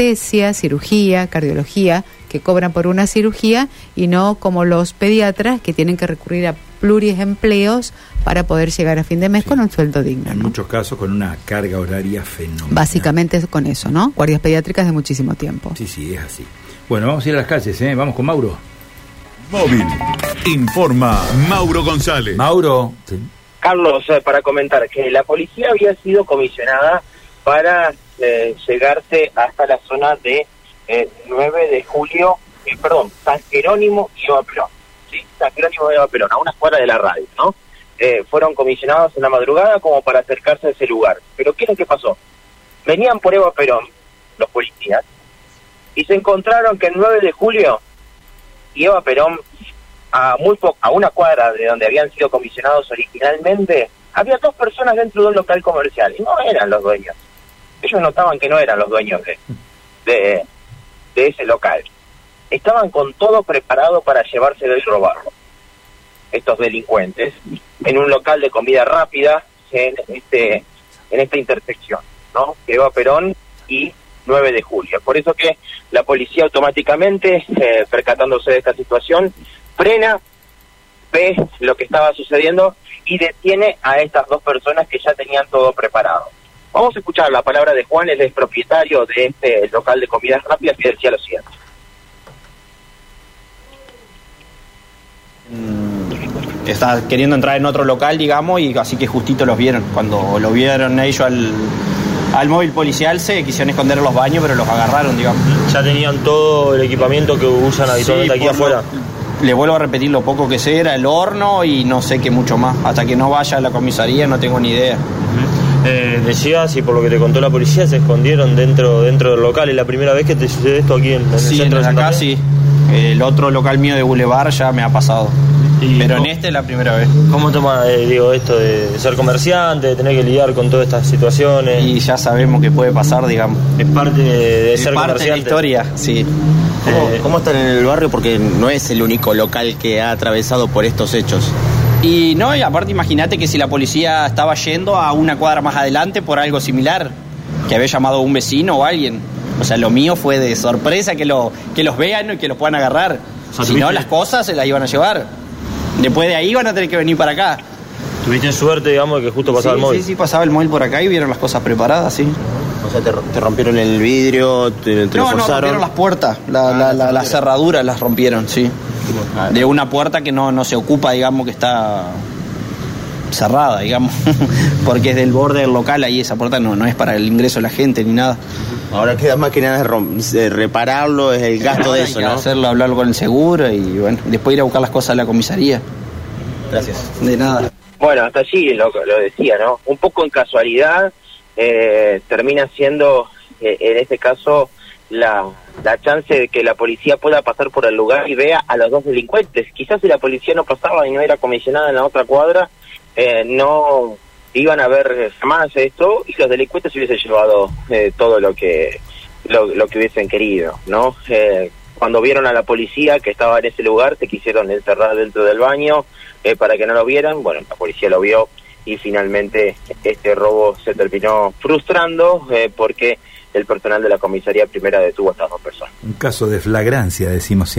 anestesia, cirugía, cardiología, que cobran por una cirugía y no como los pediatras que tienen que recurrir a pluriempleos para poder llegar a fin de mes con un sueldo digno. En muchos casos con una carga horaria fenomenal. Básicamente es con eso, ¿no? Guardias pediátricas de muchísimo tiempo. Sí, sí, es así. Bueno, vamos a ir a las calles, ¿eh? Vamos con Mauro. Móvil. Informa Mauro González. Mauro. Carlos, eh, para comentar que la policía había sido comisionada para eh, llegarse hasta la zona de 9 de julio, perdón, San Jerónimo y Eva Perón. ¿sí? San Jerónimo y Eva Perón, a una cuadra de la radio, ¿no? fueron comisionados en la madrugada como para acercarse a ese lugar. Pero ¿qué es lo que pasó? Venían por Eva Perón, los policías, y se encontraron que el 9 de julio Eva Perón, a, muy a una cuadra de donde habían sido comisionados originalmente, había dos personas dentro de un local comercial y no eran los dueños. Ellos notaban que no eran los dueños de, de, ese local. Estaban con todo preparado para llevárselo y robarlo. Estos delincuentes en un local de comida rápida en este en esta intersección, ¿no? Eva Perón y 9 de julio. Por eso que la policía automáticamente, eh, percatándose de esta situación, frena, ve lo que estaba sucediendo y detiene a estas dos personas que ya tenían todo preparado. Vamos a escuchar la palabra de Juan, él es propietario de este local de comidas rápidas y decía lo siguiente. Mm, está queriendo entrar en otro local, digamos, y así que justito los vieron. Cuando lo vieron ellos al, al móvil policial se quisieron esconder en los baños, pero los agarraron, digamos. Ya tenían todo el equipamiento que usan habitualmente aquí afuera. le vuelvo a repetir lo poco que sé, era el horno y no sé qué mucho más. Hasta que no vaya a la comisaría no tengo ni idea. Eh, decías, y por lo que te contó la policía, se escondieron dentro dentro del local. ¿Es la primera vez que te sucede esto aquí en, el centro de acá sí. El otro local mío de Boulevard ya me ha pasado. Pero en este es la primera vez. ¿Cómo toma, eh, digo, esto de ser comerciante, de tener que lidiar con todas estas situaciones? Y ya sabemos que puede pasar, digamos. Es parte de, ser parte comerciante. de la historia, sí. ¿Cómo, ¿Cómo están en el barrio? Porque no es el único local que ha atravesado por estos hechos. Y no, y aparte imagínate que si la policía estaba yendo a una cuadra más adelante por algo similar, que había llamado a un vecino o alguien. O sea, lo mío fue de sorpresa que, lo, que los vean y que los puedan agarrar. si no, las cosas se las iban a llevar. Después de ahí iban a tener que venir para acá. Tuviste suerte, digamos, de que justo pasaba sí, el móvil. Sí, sí, pasaba el móvil por acá y vieron las cosas preparadas, sí. O sea, te, te rompieron el vidrio, te, te no, lo no, forzaron. rompieron las puertas, la, Ah, la, la la- las cerraduras las rompieron, sí. De una puerta que no, no se ocupa, digamos, que está cerrada, digamos, porque es del borde del local, ahí esa puerta no, no es para el ingreso de la gente ni nada. Ahora queda más que nada de repararlo, es el gasto de Hay eso, que ¿no? Hacerlo, hablarlo con el seguro y bueno, después ir a buscar las cosas a la comisaría. Gracias. De nada. Bueno, hasta allí lo, lo decía, ¿no? Un poco en casualidad eh, termina siendo, eh, en este caso, la, la chance de que la policía pueda pasar por el lugar y vea a los dos delincuentes. Quizás si la policía no pasaba y no era comisionada en la otra cuadra, eh, no iban a ver jamás esto y los delincuentes hubiesen llevado eh, todo lo que lo, lo que hubiesen querido, ¿no? Eh, cuando vieron a la policía que estaba en ese lugar, se quisieron encerrar dentro del baño eh, para que no lo vieran. Bueno, la policía lo vio y finalmente este robo se terminó frustrando eh, porque el personal de la comisaría primera detuvo a estas dos personas. Un caso de flagrancia, decimos siempre.